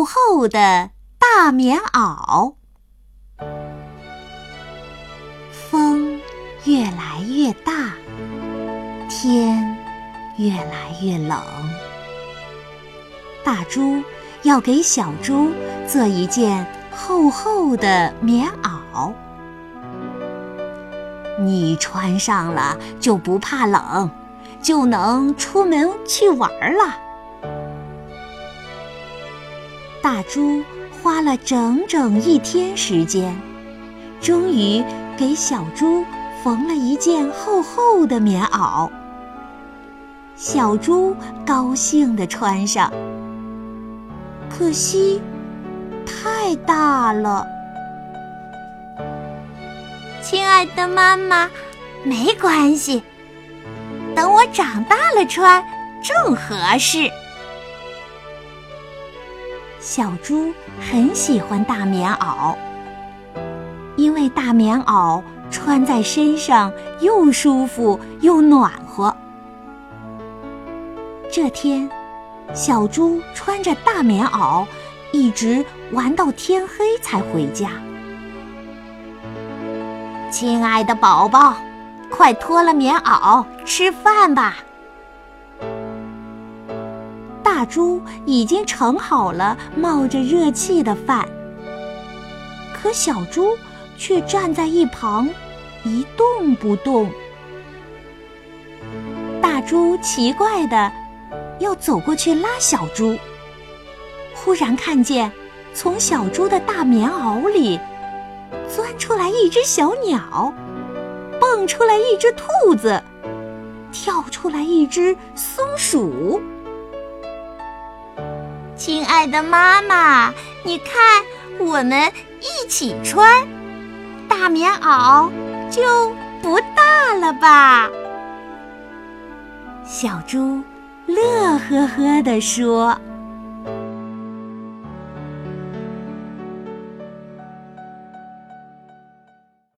厚厚的大棉袄。风越来越大，天越来越冷。大猪要给小猪做一件厚厚的棉袄，你穿上了就不怕冷，就能出门去玩了。大猪花了整整一天时间，终于给小猪缝了一件厚厚的棉袄。小猪高兴地穿上，可惜太大了。亲爱的妈妈，没关系，等我长大了穿正合适。小猪很喜欢大棉袄，因为大棉袄穿在身上又舒服又暖和。这天，小猪穿着大棉袄，一直玩到天黑才回家。亲爱的宝宝，快脱了棉袄，吃饭吧。大猪已经盛好了冒着热气的饭，可小猪却站在一旁一动不动。大猪奇怪的要走过去拉小猪，忽然看见从小猪的大棉袄里钻出来一只小鸟，蹦出来一只兔子，跳出来一只松鼠。亲爱的妈妈，你看，我们一起穿大棉袄，就不大了吧？小猪乐呵呵地说。